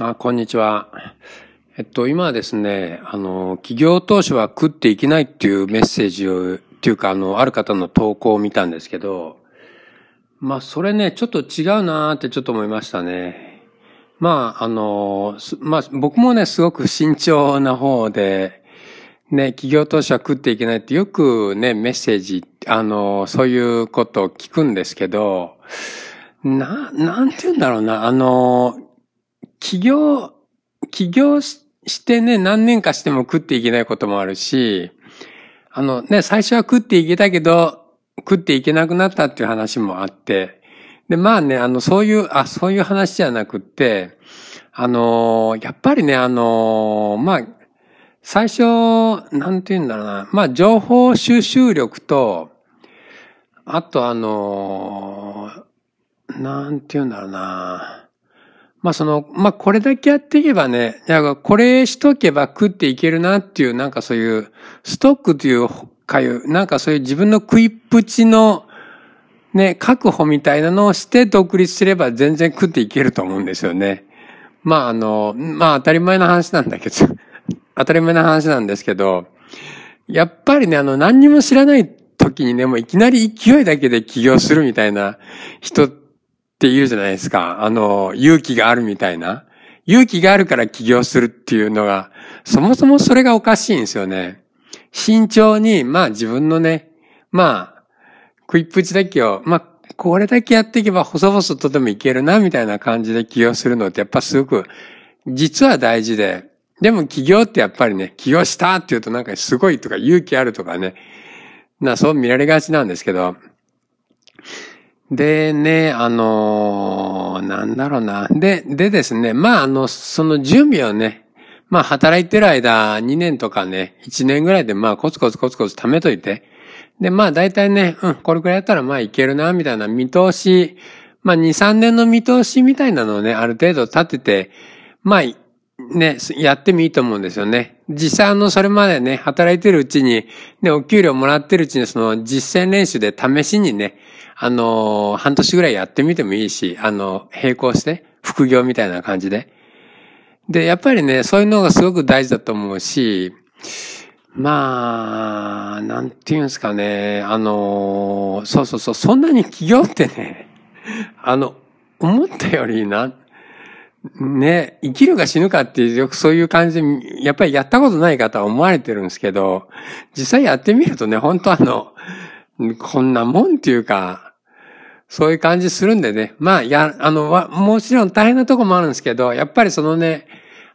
あ、こんにちは。えっと、今ですね、あの、企業投資は食っていけないっていうメッセージを、っていうか、あの、ある方の投稿を見たんですけど、まあ、それね、ちょっと違うなーってちょっと思いましたね。まあ、あの、まあ、僕もね、すごく慎重な方で、ね、企業投資は食っていけないってよくね、メッセージ、あの、そういうことを聞くんですけど、な、なんて言うんだろうな、あの、起業、起業してね、何年かしても食っていけないこともあるし、あのね、最初は食っていけたけど、食っていけなくなったっていう話もあって、で、まあね、あの、そういう、あ、そういう話じゃなくって、あの、やっぱりね、あの、まあ、最初、なんて言うんだろうな、まあ、情報収集力と、あとあの、なんて言うんだろうな、まあその、まあこれだけやっていけばね、これしとけば食っていけるなっていう、なんかそういう、ストックというかいう、なんかそういう自分の食いっぷちの、ね、確保みたいなのをして独立すれば全然食っていけると思うんですよね。まああの、まあ当たり前の話なんだけど、当たり前の話なんですけど、やっぱりね、あの何にも知らない時にね、もういきなり勢いだけで起業するみたいな人ってって言うじゃないですか。あの、勇気があるみたいな。勇気があるから起業するっていうのが、そもそもそれがおかしいんですよね。慎重に、まあ自分のね、まあ、食いっぷちだけを、まあ、これだけやっていけば細々とでもいけるな、みたいな感じで起業するのってやっぱすごく、実は大事で、でも起業ってやっぱりね、起業したって言うとなんかすごいとか勇気あるとかね、な、そう見られがちなんですけど、でね、あのー、なんだろうな。で、でですね、まああの、その準備をね、まあ働いてる間2年とかね、1年ぐらいでまあコツコツコツコツ貯めといて、で、まあ大体ね、うん、これくらいやったらまあいけるな、みたいな見通し、まあ2、3年の見通しみたいなのをね、ある程度立てて、まあ、ね、やってもいいと思うんですよね。実際あの、それまでね、働いてるうちに、ね、お給料もらってるうちに、その実践練習で試しにね、あの、半年ぐらいやってみてもいいし、あの、並行して、副業みたいな感じで。で、やっぱりね、そういうのがすごく大事だと思うし、まあ、なんていうんですかね、あの、そうそうそう、そんなに起業ってね、あの、思ったよりな、ね、生きるか死ぬかっていう、よくそういう感じで、やっぱりやったことない方は思われてるんですけど、実際やってみるとね、本当あの、こんなもんっていうか、そういう感じするんでね。まあ、や、あの、もちろん大変なとこもあるんですけど、やっぱりそのね、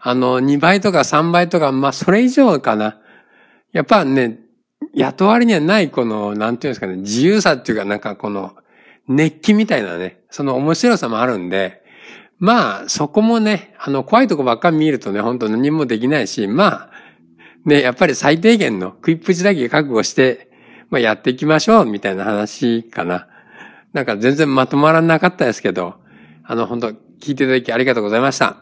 あの、2倍とか3倍とか、まあ、それ以上かな。やっぱね、雇われにはないこの、なんていうんですかね、自由さっていうか、なんかこの、熱気みたいなね、その面白さもあるんで、まあ、そこもね、あの、怖いとこばっかり見るとね、本当何もできないし、まあ、ね、やっぱり最低限の食いっぷちだけ覚悟して、まあ、やっていきましょう、みたいな話かな。なんか全然まとまらなかったですけど、あの、本当聞いていただきありがとうございました。